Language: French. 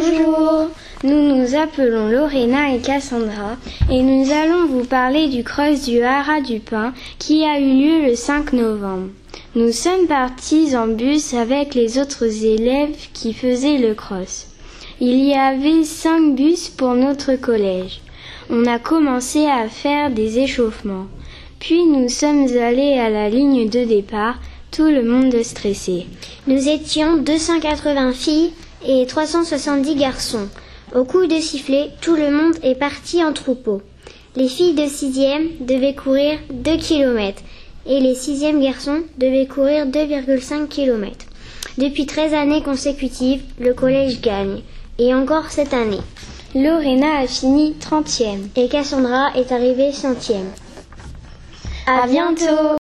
Bonjour, nous nous appelons Lorena et Cassandra et nous allons vous parler du cross du Haras du Pin qui a eu lieu le 5 novembre. Nous sommes partis en bus avec les autres élèves qui faisaient le cross. Il y avait cinq bus pour notre collège. On a commencé à faire des échauffements. Puis nous sommes allés à la ligne de départ, tout le monde stressé. Nous étions 280 filles et 370 garçons. Au coup de sifflet, tout le monde est parti en troupeau. Les filles de sixième devaient courir 2 km et les sixièmes garçons devaient courir 2,5 km. Depuis 13 années consécutives, le collège gagne. Et encore cette année. Lorena a fini 30e et Cassandra est arrivée centième. À bientôt